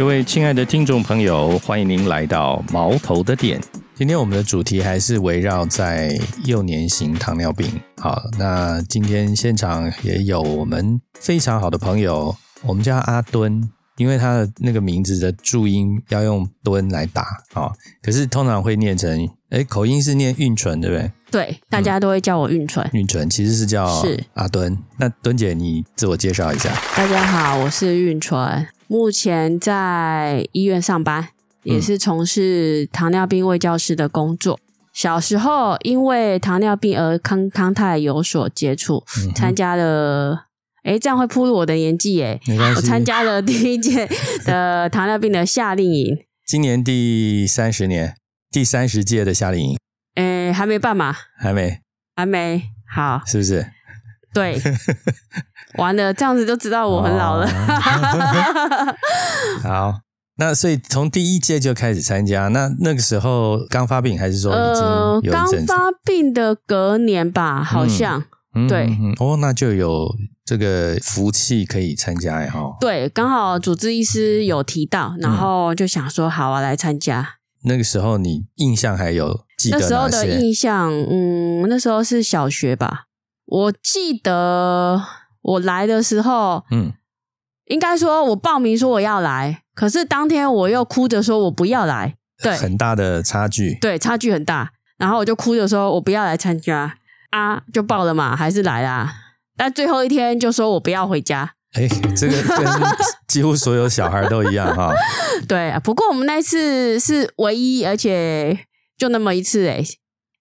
各位亲爱的听众朋友，欢迎您来到毛头的店。今天我们的主题还是围绕在幼年型糖尿病。好，那今天现场也有我们非常好的朋友，我们叫阿敦，因为他的那个名字的注音要用“敦”来打啊，可是通常会念成，哎，口音是念韵纯，对不对？对，大家都会叫我韵纯。韵纯其实是叫是阿敦。那敦姐，你自我介绍一下。大家好，我是韵纯，目前在医院上班，也是从事糖尿病卫教师的工作。小时候因为糖尿病而康康泰有所接触，嗯参加了。诶，这样会暴露我的年纪耶！没关系 我参加了第一届的糖尿病的夏令营，今年第三十年，第三十届的夏令营诶，还没办嘛？还没，还没好，是不是？对，完了，这样子就知道我很老了。哦 好，那所以从第一届就开始参加，那那个时候刚发病，还是说已呃，刚？发病的隔年吧，好像、嗯对哦，那就有这个福气可以参加哎哈。对，刚好主治医师有提到，然后就想说好啊，来参加。那个时候你印象还有记得那时候的？印象，嗯，那时候是小学吧，我记得我来的时候，嗯，应该说我报名说我要来，可是当天我又哭着说我不要来，对很大的差距。对，差距很大，然后我就哭着说我不要来参加啊，就报了嘛，还是来啦。但最后一天就说我不要回家，哎，这个跟几乎所有小孩都一样哈。对，不过我们那一次是唯一，而且就那么一次诶，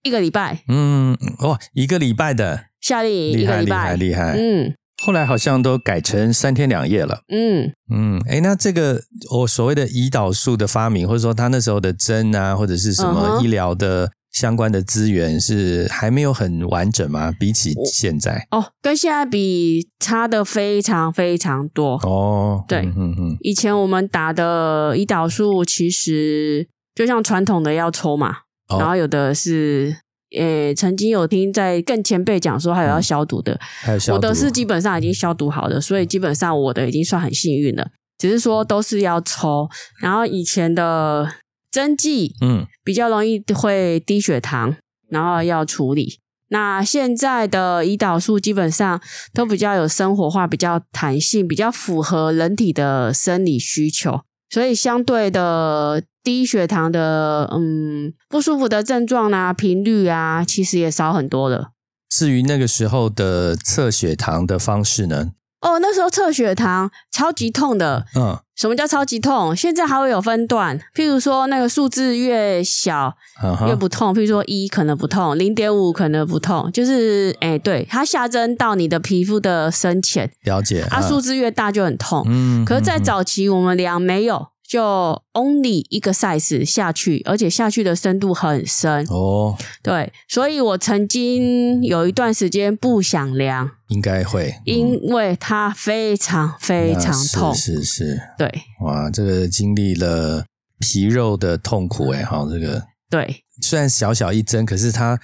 一个礼拜。嗯，哦，一个礼拜的，夏令营厉害厉害厉害。嗯。后来好像都改成三天两夜了。嗯，嗯，哎，那这个我所谓的胰岛素的发明，或者说他那时候的针啊，或者是什嗯哼。么医疗的相关的资源，是还没有很完整吗？比起现在，哦，跟现在比差的非常非常多。哦，对。嗯嗯。嗯，以前我们打的胰岛素其实就像传统的要抽嘛，哦然后有的是。诶，曾经有听在更前辈讲说，还有要消毒的，还有消毒我的是基本上已经消毒好的，所以基本上我的已经算很幸运了。只是说都是要抽，然后以前的针剂嗯比较容易会低血糖，然后要处理。那现在的胰岛素基本上都比较有生活化，比较弹性，比较符合人体的生理需求，所以相对的低血糖的嗯不舒服的症状啊、频率啊，其实也少很多了。至于那个时候的测血糖的方式呢？哦，那时候测血糖超级痛的。嗯，什么叫超级痛？现在还会有分段，譬如说那个数字越小嗯越不痛，譬如说一可能不痛，零点五可能不痛，就是哎，对，它下针到你的皮肤的深浅，了解啊，数字越大就很痛。嗯可是，在早期我们量没有，就 only 一个 size 下去，而且下去的深度很深。哦，对，所以我曾经有一段时间不想量，应该会，嗯因为它非常非常痛。是是是，对哇，这个经历了皮肉的痛苦哎，好，这个对，虽然小小一针，可是它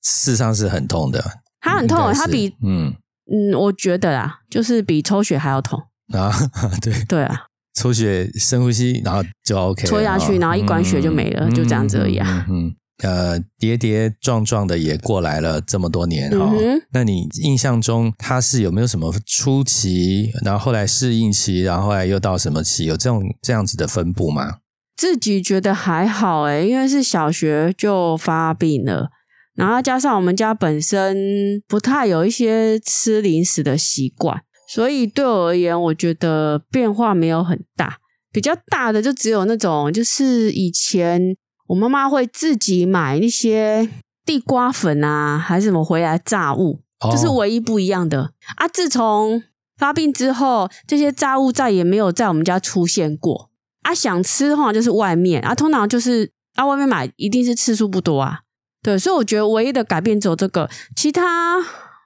事实上是很痛的，它很痛它比嗯嗯，我觉得啦，就是比抽血还要痛。啊，对，对啊，抽血深呼吸，然后就 OK，了戳下去然后一管血就没了就这样子而已啊嗯呃，跌跌撞撞的也过来了这么多年哈、嗯那你印象中他是有没有什么初期，然后后来适应期，然后后来又到什么期？有这种这样子的分布吗？自己觉得还好诶，因为是小学就发病了，然后加上我们家本身不太有一些吃零食的习惯，所以对我而言，我觉得变化没有很大。比较大的就只有那种，就是以前我妈妈会自己买那些地瓜粉啊，还是什么回来炸物，哦这是唯一不一样的啊。自从发病之后，这些炸物再也没有在我们家出现过啊。想吃的话就是外面啊，通常就是啊外面买一定是次数不多啊。对，所以我觉得唯一的改变只有这个，其他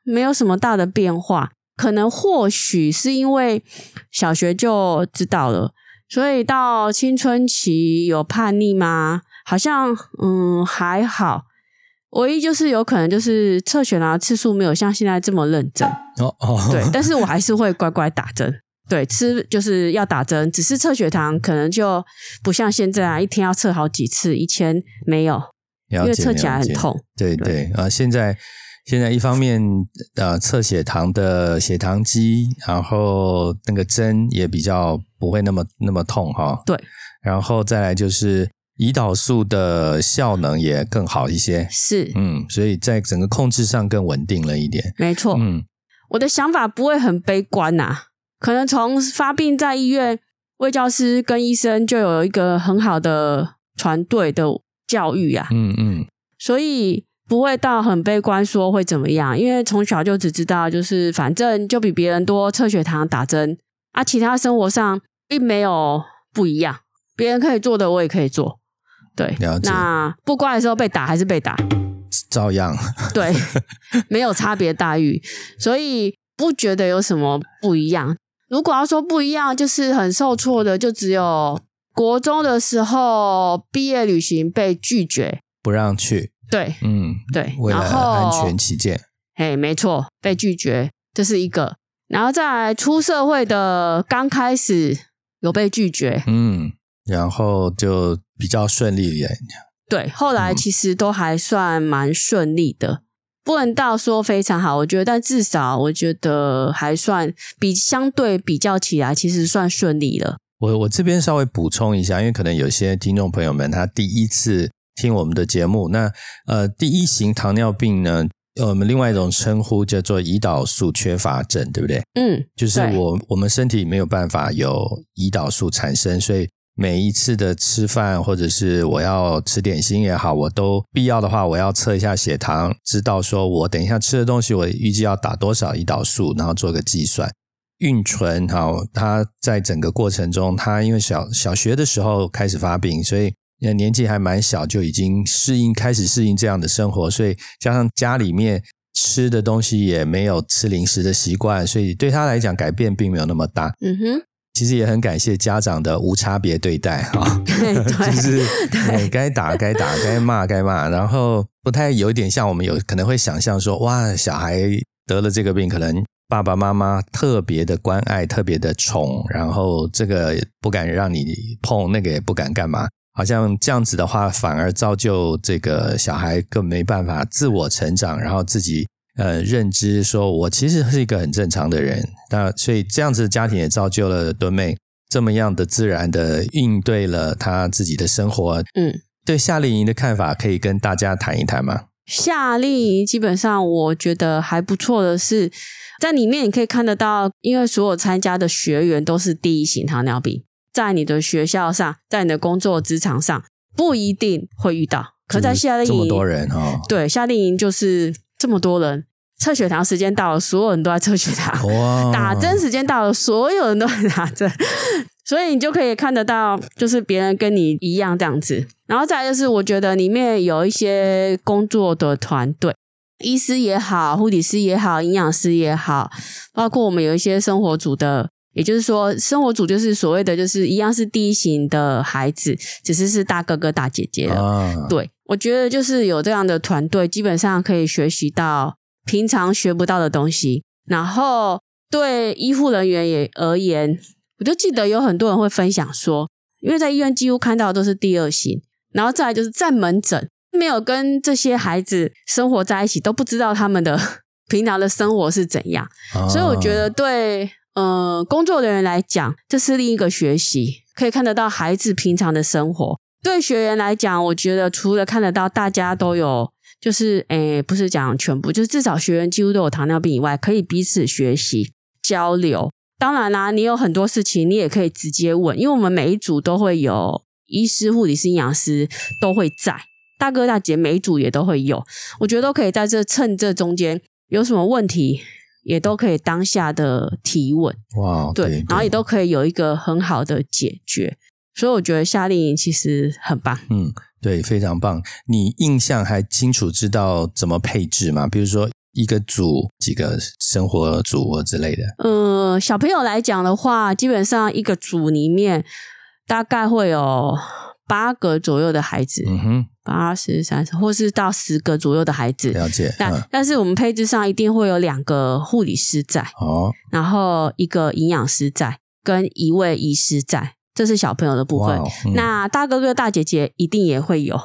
没有什么大的变化。可能或许是因为小学就知道了，所以到青春期有叛逆吗？好像嗯还好，唯一就是有可能就是测血糖的次数没有像现在这么认真。哦哦，对，但是我还是会乖乖打针。对，吃就是要打针，只是测血糖可能就不像现在啊，一天要测好几次，以前没有，因为测起来很痛。对对啊，现在现在一方面呃测血糖的血糖机，然后那个针也比较不会那么那么痛哈。对，然后再来就是胰岛素的效能也更好一些。是，嗯，所以在整个控制上更稳定了一点。没错，嗯，我的想法不会很悲观呐。可能从发病在医院，卫教师跟医生就有一个很好的团队的教育啊，嗯嗯，所以不会到很悲观说会怎么样，因为从小就只知道就是反正就比别人多测血糖打针啊，其他生活上并没有不一样，别人可以做的我也可以做，对，那不乖的时候被打还是被打，照样，对，没有差别待遇，所以不觉得有什么不一样。如果要说不一样，就是很受挫的，就只有国中的时候毕业旅行被拒绝，不让去。对，嗯，对，为了安全起见，嘿，没错，被拒绝，这是一个。然后再出社会的刚开始有被拒绝，嗯，然后就比较顺利一点。对，后来其实都还算蛮顺利的。不能到说非常好，我觉得，但至少我觉得还算比相对比较起来，其实算顺利了。我我这边稍微补充一下，因为可能有些听众朋友们他第一次听我们的节目，那呃，第一型糖尿病呢，我们另外一种称呼叫做胰岛素缺乏症，对不对？嗯，就是我我们身体没有办法有胰岛素产生，所以。每一次的吃饭，或者是我要吃点心也好，我都必要的话，我要测一下血糖，知道说我等一下吃的东西，我预计要打多少胰岛素，然后做个计算。孕醇哈，它在整个过程中，它因为小小学的时候开始发病，所以年纪还蛮小，就已经适应开始适应这样的生活，所以加上家里面吃的东西也没有吃零食的习惯，所以对他来讲改变并没有那么大。嗯哼。其实也很感谢家长的无差别对待哈，就是该打该打，该骂该骂，然后不太有一点像我们有可能会想象说，哇，小孩得了这个病，可能爸爸妈妈特别的关爱，特别的宠，然后这个不敢让你碰，那个也不敢干嘛，好像这样子的话，反而造就这个小孩更没办法自我成长，然后自己。呃，认知说我其实是一个很正常的人，那所以这样子的家庭也造就了敦妹这么样的自然的应对了她自己的生活。嗯，对夏令营的看法可以跟大家谈一谈吗？夏令营基本上我觉得还不错的是，在里面你可以看得到，因为所有参加的学员都是第一型糖尿病，在你的学校上，在你的工作职场上不一定会遇到，可在夏令营这么多人哦，对，夏令营就是。这么多人测血糖时间到了，所有人都在测血糖。哇！打针时间到了，所有人都在打针，所以你就可以看得到，就是别人跟你一样这样子。然后再就是，我觉得里面有一些工作的团队，医师也好，护理师也好，营养师也好，包括我们有一些生活组的，也就是说，生活组就是所谓的，就是一样是第一型的孩子，只是是大哥哥大姐姐了。对。我觉得就是有这样的团队，基本上可以学习到平常学不到的东西。然后对医护人员也而言，我就记得有很多人会分享说，因为在医院几乎看到的都是第二型，然后再来就是在门诊没有跟这些孩子生活在一起，都不知道他们的 平常的生活是怎样。所以我觉得对呃工作人员来讲，这是另一个学习，可以看得到孩子平常的生活。对学员来讲，我觉得除了看得到大家都有，就是诶，不是讲全部，就是至少学员几乎都有糖尿病以外，可以彼此学习交流。当然啦，你有很多事情你也可以直接问，因为我们每一组都会有医师、护理师、营养师都会在，大哥大姐每一组也都会有。我觉得都可以在这趁这中间有什么问题，也都可以当下的提问。哇，对，然后也都可以有一个很好的解决。所以我觉得夏令营其实很棒。嗯，对，非常棒。你印象还清楚知道怎么配置吗？比如说一个组几个生活组之类的。呃，小朋友来讲的话，基本上一个组里面大概会有八个左右的孩子。嗯哼，八十三十，或是到十个左右的孩子。了解，但、嗯，但是我们配置上一定会有两个护理师在，哦，然后一个营养师在，跟一位医师在，这是小朋友的部分。哦，嗯那大哥哥大姐姐一定也会有，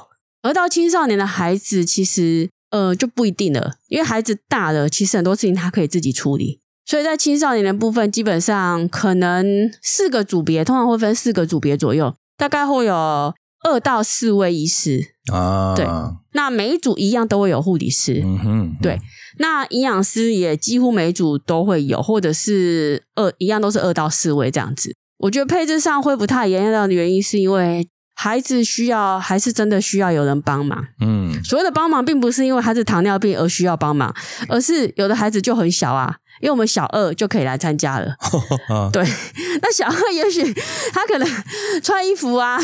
而到青少年的孩子，其实呃就不一定了，因为孩子大了，其实很多事情他可以自己处理。所以在青少年的部分，基本上可能四个组别，通常会分四个组别左右，大概会有二到四位医师。啊，对那每一组一样都会有护理师，嗯哼，对，那营养师也几乎每一组都会有，或者是二一样都是二到四位这样子。我觉得配置上会不太一样的原因，是因为孩子需要还是真的需要有人帮忙。嗯，所谓的帮忙，并不是因为孩子糖尿病而需要帮忙，而是有的孩子就很小啊，因为我们小二就可以来参加了。啊，对，那小二也许他可能穿衣服啊、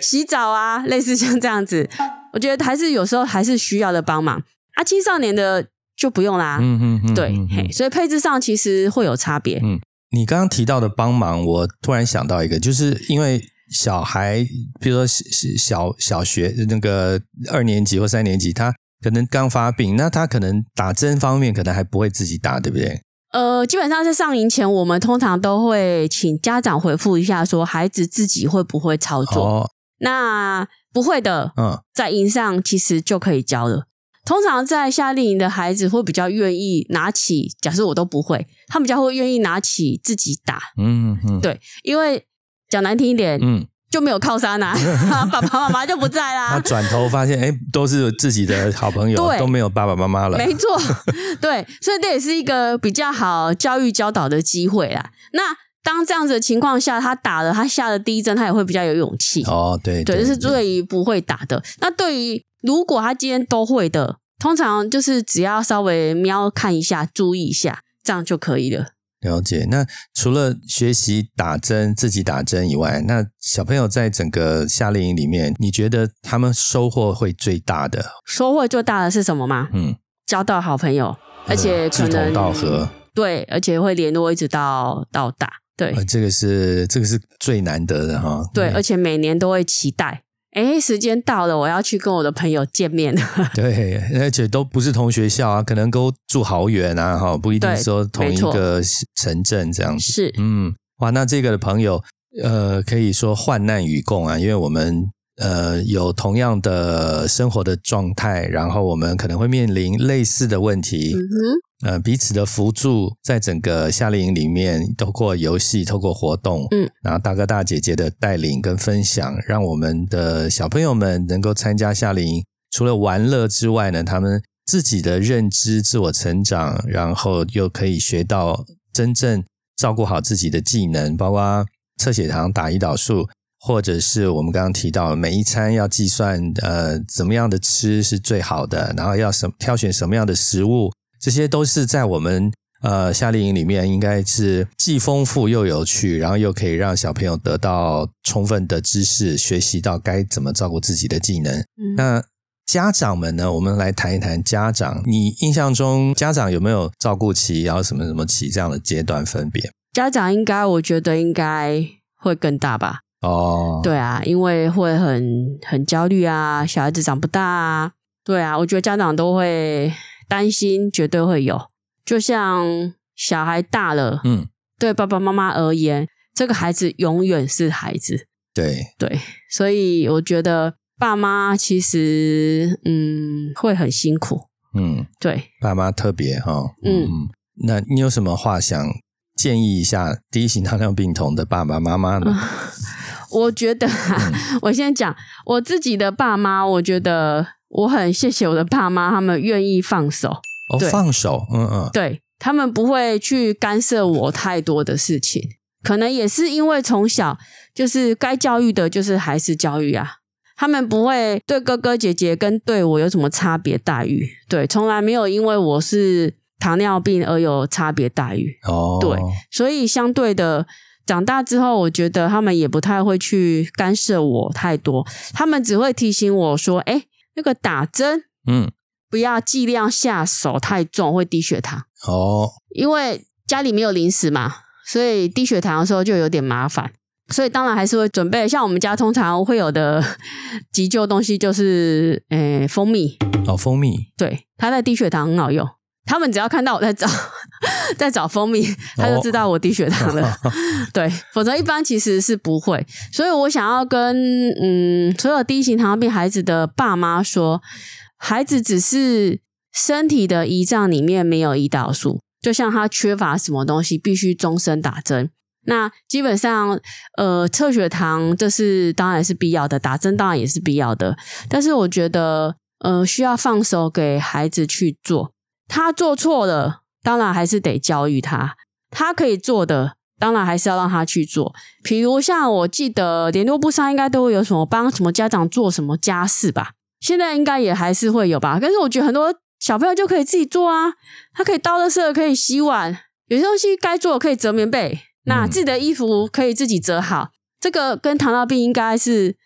洗澡啊，类似像这样子，我觉得还是有时候还是需要的帮忙啊。青少年的就不用啦，嗯嗯嗯，对嗯，嘿，所以配置上其实会有差别。嗯你刚刚提到的帮忙，我突然想到一个，就是因为小孩，比如说小小小学那个二年级或三年级，他可能刚发病，那他可能打针方面可能还不会自己打，对不对？呃，基本上在上营前，我们通常都会请家长回复一下，说孩子自己会不会操作。哦，那不会的，嗯，在营上其实就可以教了。通常在夏令营的孩子会比较愿意拿起，假设我都不会，他们比较会愿意拿起自己打，嗯嗯，对，因为讲难听一点，嗯，就没有靠山啊，爸爸妈妈就不在啦他啦。转头发现，哎，都是自己的好朋友，对都没有爸爸妈妈了。没错，对，所以这也是一个比较好教育教导的机会啦。那当这样子的情况下，他打了他下了第一针，他也会比较有勇气。哦，对对，这是对于不会打的。那对于如果他今天都会的，通常就是只要稍微瞄看一下，注意一下，这样就可以了。了解。那除了学习打针、自己打针以外，那小朋友在整个夏令营里面，你觉得他们收获会最大的？收获最大的是什么吗？嗯，交到好朋友，而且可志能同道合，对，而且会联络一直到到大，对、呃，这个是这个是最难得的哈。对，而且每年都会期待。哎，时间到了，我要去跟我的朋友见面。对，而且都不是同学校啊，可能都住好远啊，哈，不一定说同一个城镇这样子。是，嗯，哇，那这个的朋友，呃，可以说患难与共啊，因为我们呃有同样的生活的状态，然后我们可能会面临类似的问题，嗯哼，呃，彼此的辅助，在整个夏令营里面，透过游戏，透过活动，嗯，然后大哥大姐姐的带领跟分享，让我们的小朋友们能够参加夏令营，除了玩乐之外呢，他们自己的认知、自我成长，然后又可以学到真正照顾好自己的技能，包括测血糖、打胰岛素。或者是我们刚刚提到，每一餐要计算，呃，怎么样的吃是最好的，然后要什挑选什么样的食物，这些都是在我们呃夏令营里面应该是既丰富又有趣，然后又可以让小朋友得到充分的知识，学习到该怎么照顾自己的技能。嗯那家长们呢？我们来谈一谈家长。你印象中家长有没有照顾期，然后什么什么期这样的阶段分别？家长应该，我觉得应该会更大吧。哦，，对啊，因为会很很焦虑啊，小孩子长不大啊，对啊，我觉得家长都会担心，绝对会有。就像小孩大了，嗯，对爸爸妈妈而言，这个孩子永远是孩子，对，对，所以我觉得爸妈其实嗯会很辛苦，嗯，对，爸妈特别哈、哦，嗯嗯，那你有什么话想建议一下第一型糖尿病童的爸爸妈妈呢？我觉得、啊，我先讲我自己的爸妈，我觉得我很谢谢我的爸妈，他们愿意放手。哦，对放手，嗯嗯，对他们不会去干涉我太多的事情，可能也是因为从小就是该教育的，就是还是教育啊。他们不会对哥哥姐姐跟对我有什么差别待遇，对，从来没有因为我是糖尿病而有差别待遇。哦，对所以相对的，长大之后，我觉得他们也不太会去干涉我太多，他们只会提醒我说：“哎，那个打针嗯，不要剂量下手太重，会低血糖。”哦，因为家里没有零食嘛，所以低血糖的时候就有点麻烦。所以当然还是会准备。像我们家通常会有的急救东西就是，诶、蜂蜜，哦，蜂蜜对，它在低血糖很好用。他们只要看到我在找 在找蜂蜜，他就知道我低血糖了。对，否则一般其实是不会。所以我想要跟嗯所有低型糖尿病孩子的爸妈说，孩子只是身体的胰脏里面没有胰岛素，就像他缺乏什么东西，必须终身打针。那基本上，呃，测血糖这是当然是必要的，打针当然也是必要的。但是我觉得，呃，需要放手给孩子去做。他做错了，当然还是得教育他。他可以做的，当然还是要让他去做。比如像我记得联络部上应该都会有什么帮什么家长做什么家事吧，现在应该也还是会有吧。但是我觉得很多小朋友就可以自己做啊，他可以倒垃圾，可以洗碗，有些东西该做可以折棉被，那嗯自己的衣服可以自己折好。这个跟糖尿病应该是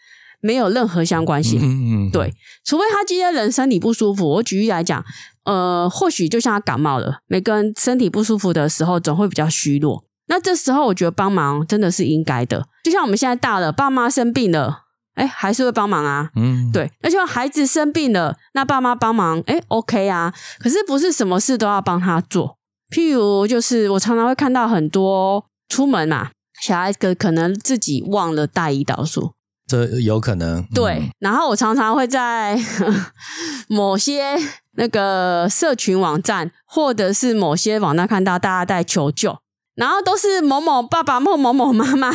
没有任何相关性。嗯嗯，对，除非他今天人身体不舒服。我举例来讲，呃，或许就像他感冒了，每个人身体不舒服的时候，总会比较虚弱。那这时候，我觉得帮忙真的是应该的。就像我们现在大了，爸妈生病了，哎，还是会帮忙啊。嗯，对，那就像孩子生病了，那爸妈帮忙，哎，OK 啊。可是不是什么事都要帮他做。譬如，就是我常常会看到很多出门嘛，小孩子可能自己忘了带胰岛素，这有可能。对，嗯然后我常常会在 某些那个社群网站，或者是某些网站看到大家在求救，然后都是某某爸爸或某某妈妈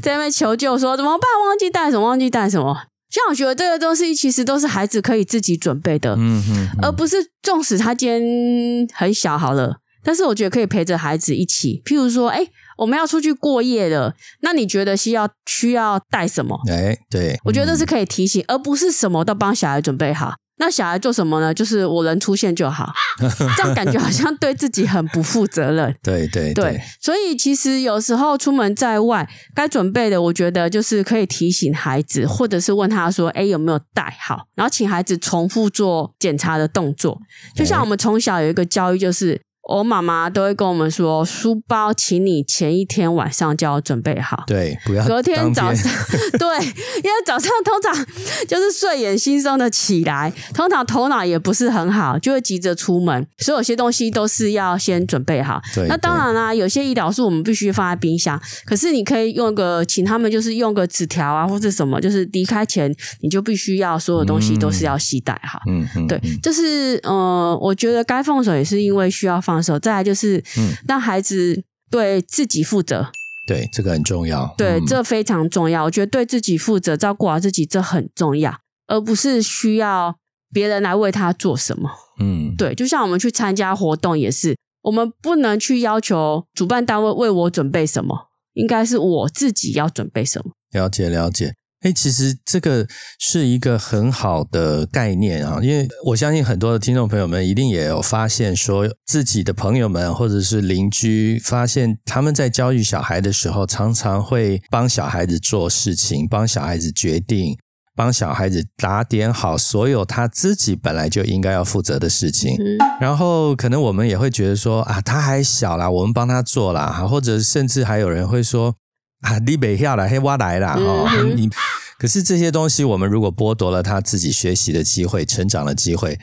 在那边求救说怎么办，忘记带什么，忘记带什么。像我觉得这个东西其实都是孩子可以自己准备的，嗯嗯，而不是纵使他今天很小好了，但是我觉得可以陪着孩子一起，譬如说，哎，我们要出去过夜了，那你觉得需要需要带什么？哎，对，我觉得这是嗯可以提醒，而不是什么都帮小孩准备好。那小孩做什么呢？就是我人出现就好，这样感觉好像对自己很不负责任。对对对，所以其实有时候出门在外，该准备的，我觉得就是可以提醒孩子，或者是问他说：“哎，有没有带好？”然后请孩子重复做检查的动作。就像我们从小有一个教育，就是我妈妈都会跟我们说，书包请你前一天晚上就要准备好。对，不要隔天早上，对，因为早上通常就是睡眼惺忪的起来，通常头脑也不是很好，就会急着出门，所以有些东西都是要先准备好。对那当然啦、有些医疗素我们必须放在冰箱，可是你可以用个，请他们就是用个纸条啊，或者什么，就是离开前你就必须要所有东西都是要携带哈。嗯嗯，对嗯，这是呃，我觉得该放手也是因为需要放手，再来就是嗯让孩子对自己负责。对，这个很重要。对，嗯这非常重要。我觉得对自己负责、照顾好自己，这很重要，而不是需要别人来为他做什么。嗯，对，就像我们去参加活动也是，我们不能去要求主办单位为我准备什么，应该是我自己要准备什么。了解了解。哎，其实这个是一个很好的概念啊，因为我相信很多的听众朋友们一定也有发现，说自己的朋友们或者是邻居，发现他们在教育小孩的时候，常常会帮小孩子做事情，帮小孩子决定，帮小孩子打点好所有他自己本来就应该要负责的事情。嗯，然后可能我们也会觉得说啊，他还小啦，我们帮他做啦，或者甚至还有人会说啊，你北下来，嘿，我来啦，哦，嗯你。可是这些东西，我们如果剥夺了他自己学习的机会、成长的机会，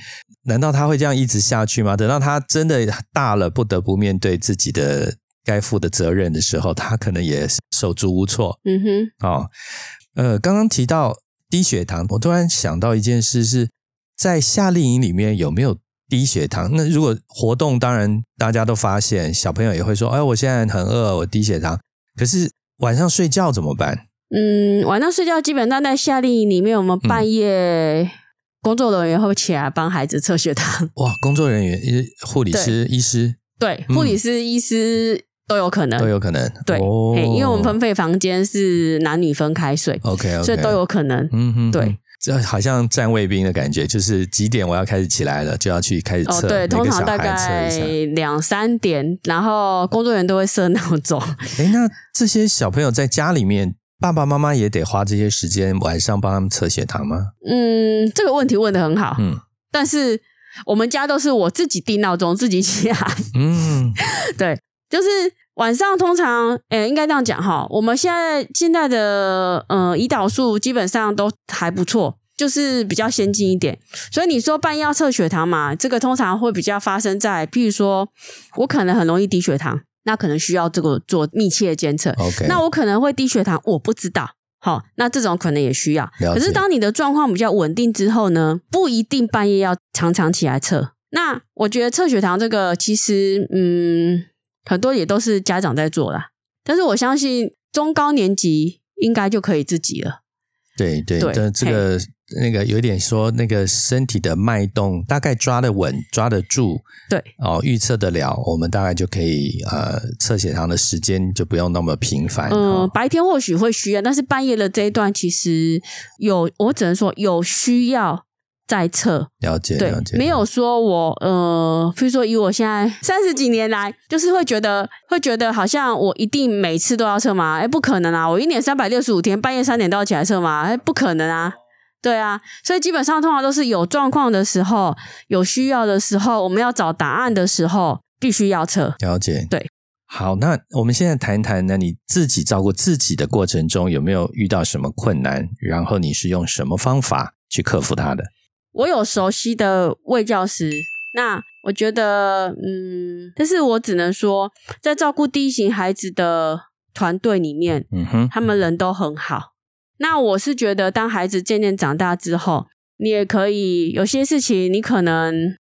难道他会这样一直下去吗？等到他真的大了，不得不面对自己的该负的责任的时候，他可能也手足无措。嗯哼，哦，呃，刚刚提到低血糖，我突然想到一件事是，在夏令营里面有没有低血糖？那如果活动，当然大家都发现，小朋友也会说：“哎，我现在很饿，我低血糖。”可是晚上睡觉怎么办？嗯，晚上睡觉基本上在夏令营里面，我们半夜工作人员会起来帮孩子测血糖。哇，工作人员、护理师、医师对，嗯护理师、医师都有可能都。有可能。对，哦嘿因为我们分配房间是男女分开睡，OK OK，所以都有可能。嗯哼，对嗯。这好像站卫兵的感觉，就是几点我要开始起来了，就要去开始哦，测，对，通常大概。两三点，然后工作人员都会设闹钟。哎，那这些小朋友在家里面，爸爸妈妈也得花这些时间晚上帮他们测血糖吗？嗯，这个问题问的很好，嗯但是我们家都是我自己定闹钟，自己起来。嗯，对，就是晚上通常，诶、应该这样讲哈，我们现在现在的呃胰岛素基本上都还不错，就是比较先进一点。所以你说半夜要测血糖嘛，这个通常会比较发生在，譬如说我可能很容易低血糖，那可能需要这个做密切的监测。OK，那我可能会低血糖，我不知道。好，那这种可能也需要。可是当你的状况比较稳定之后呢，不一定半夜要常常起来测。那我觉得测血糖这个其实，嗯，很多也都是家长在做啦。但是我相信中高年级应该就可以自己了。对对，对但这个那个有点说那个身体的脉动大概抓得稳、抓得住，对哦，预测得了，我们大概就可以呃测血糖的时间就不用那么频繁。嗯、哦、白天或许会需要，但是半夜的这一段其实有，我只能说有需要再测。了解对了解，，没有说我呃，比如说以我现在三十几年来，就是会觉得会觉得好像我一定每次都要测吗？哎，不可能啊！我一年三百六十五天，半夜三点都要起来测吗？哎，不可能啊！对啊，所以基本上通常都是有状况的时候、有需要的时候，我们要找答案的时候，必须要测。了解。对，好，那我们现在谈谈呢，你自己照顾自己的过程中有没有遇到什么困难？然后你是用什么方法去克服它的？我有熟悉的卫教师，那我觉得，嗯，但是我只能说，在照顾第一型孩子的团队里面，嗯哼，他们人都很好。那我是觉得，当孩子渐渐长大之后，你也可以有些事情，你可能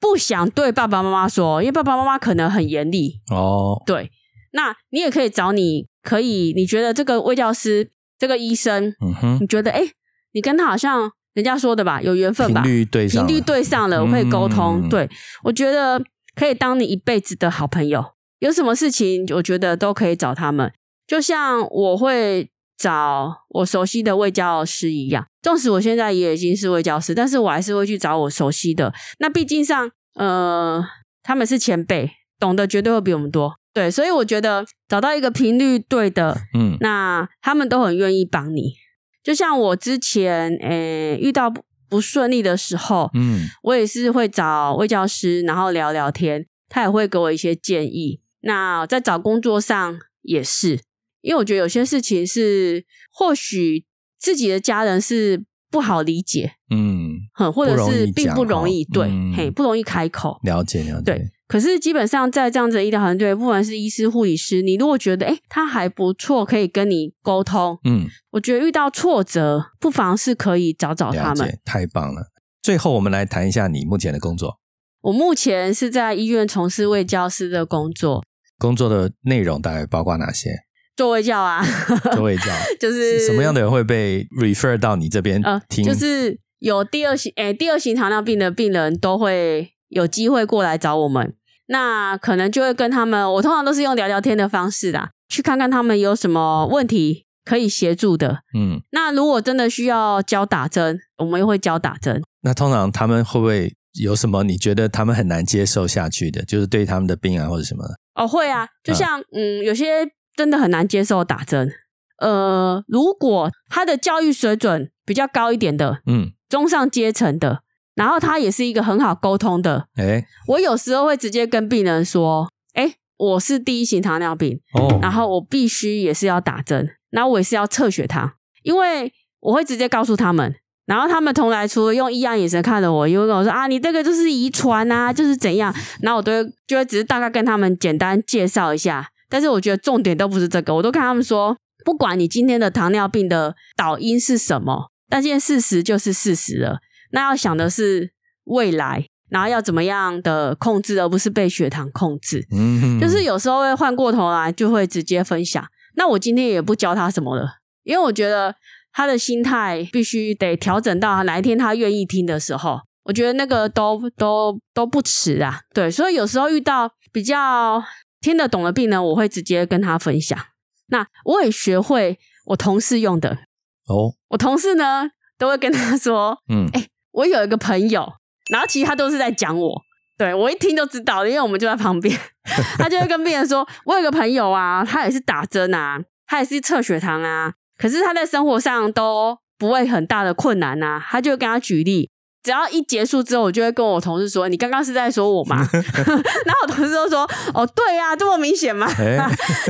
不想对爸爸妈妈说，因为爸爸妈妈可能很严厉。哦，对，那你也可以找你可以，你觉得这个卫教师、这个医生，嗯哼，你觉得哎，诶你跟他好像人家说的吧，有缘分吧频吧，率对上，频率对上了，我可以沟通。嗯对我觉得可以当你一辈子的好朋友，有什么事情我觉得都可以找他们。就像我会找我熟悉的卫教师一样，纵使我现在也已经是卫教师，但是我还是会去找我熟悉的。那毕竟上，呃，他们是前辈，懂得绝对会比我们多。对，所以我觉得找到一个频率对的，嗯那他们都很愿意帮你。就像我之前诶、遇到不不顺利的时候，嗯我也是会找魏教师，然后聊聊天，他也会给我一些建议。那在找工作上也是，因为我觉得有些事情是或许自己的家人是不好理解，嗯，很，或者是并不容易，对，嗯嘿，不容易开口。了解了解，对，可是基本上在这样子的医疗团队，不管是医师、护理师，你如果觉得诶他还不错，可以跟你沟通，嗯，我觉得遇到挫折，不妨是可以找找他们。太棒了。最后，我们来谈一下你目前的工作，我目前是在医院从事卫教师的工作，工作的内容大概包括哪些？做卫教啊，做卫教，就是什么样的人会被 refer 到你这边呃，听？就是有第二型诶、第二型糖尿病的病人都会有机会过来找我们，那可能就会跟他们，我通常都是用聊聊天的方式啦，去看看他们有什么问题可以协助的。嗯，那如果真的需要教打针，我们又会教打针。那通常他们会不会有什么你觉得他们很难接受下去的？就是对他们的病啊或者什么的？哦，会啊，就像嗯有些真的很难接受打针。呃，如果他的教育水准比较高一点的，嗯，中上阶层的，然后他也是一个很好沟通的，哎，我有时候会直接跟病人说：“哎，我是第一型糖尿病，哦，然后我必须也是要打针，然后我也是要测血糖，因为我会直接告诉他们。”然后他们同来除了用异样眼神看着我，因为跟我说啊，你这个就是遗传啊，就是怎样。然后我都会就会只是大概跟他们简单介绍一下，但是我觉得重点都不是这个，我都跟他们说，不管你今天的糖尿病的导因是什么，但现在事实就是事实了。那要想的是未来，然后要怎么样的控制，而不是被血糖控制。嗯，就是有时候会换过头来，就会直接分享。那我今天也不教他什么了，因为我觉得他的心态必须得调整到哪一天他愿意听的时候，我觉得那个都都都不迟啊。对，所以有时候遇到比较听得懂的病人，我会直接跟他分享。那我也学会我同事用的，哦，我同事呢都会跟他说，嗯，哎、我有一个朋友，然后其实他都是在讲我，对我一听就知道，因为我们就在旁边，他就会跟病人说，我有个朋友啊，他也是打针啊，他也是测血糖啊，可是他在生活上都不会很大的困难啊，他就会跟他举例，只要一结束之后，我就会跟我同事说：“你刚刚是在说我吗？” 然后我同事都说：“哦，对呀，这么明显吗？”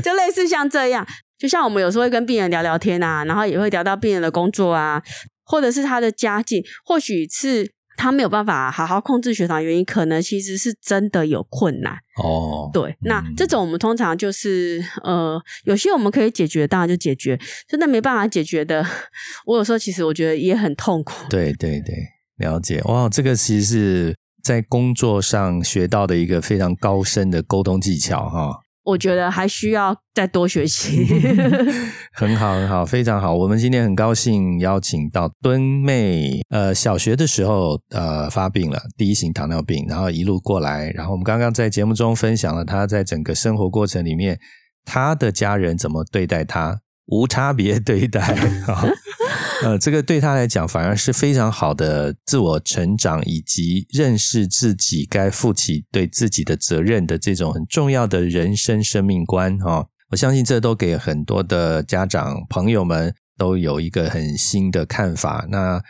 就类似像这样，就像我们有时候会跟病人聊聊天啊，然后也会聊到病人的工作啊，或者是他的家境，或许是。他没有办法好好控制血糖，原因可能其实是真的有困难哦。对，那这种我们通常就是呃，有些我们可以解决，当然就解决；真的没办法解决的，我有时候其实我觉得也很痛苦。对对对，了解哇，这个其实是在工作上学到的一个非常高深的沟通技巧哈。我觉得还需要再多学习。很好，很好，非常好。我们今天很高兴邀请到敦妹。呃，小学的时候呃发病了第一型糖尿病，然后一路过来，然后我们刚刚在节目中分享了她在整个生活过程里面，她的家人怎么对待她，无差别对待。呃，这个对他来讲反而是非常好的自我成长，以及认识自己该负起对自己的责任的这种很重要的人生生命观哈。我相信这都给很多的家长朋友们都有一个很新的看法。那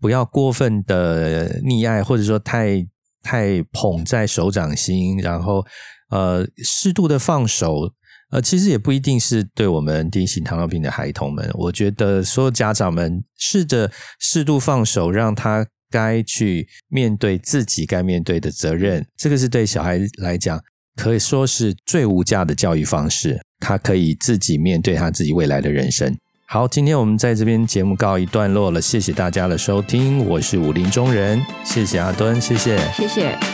不要过分的溺爱，或者说太太捧在手掌心，然后呃适度的放手。呃，其实也不一定是对我们第一型糖尿病的孩童们，我觉得所有家长们试着适度放手，让他该去面对自己该面对的责任，这个是对小孩来讲可以说是最无价的教育方式。他可以自己面对他自己未来的人生。好，今天我们在这边节目告一段落了，谢谢大家的收听，我是武林中人，谢谢阿敦，谢谢，谢谢。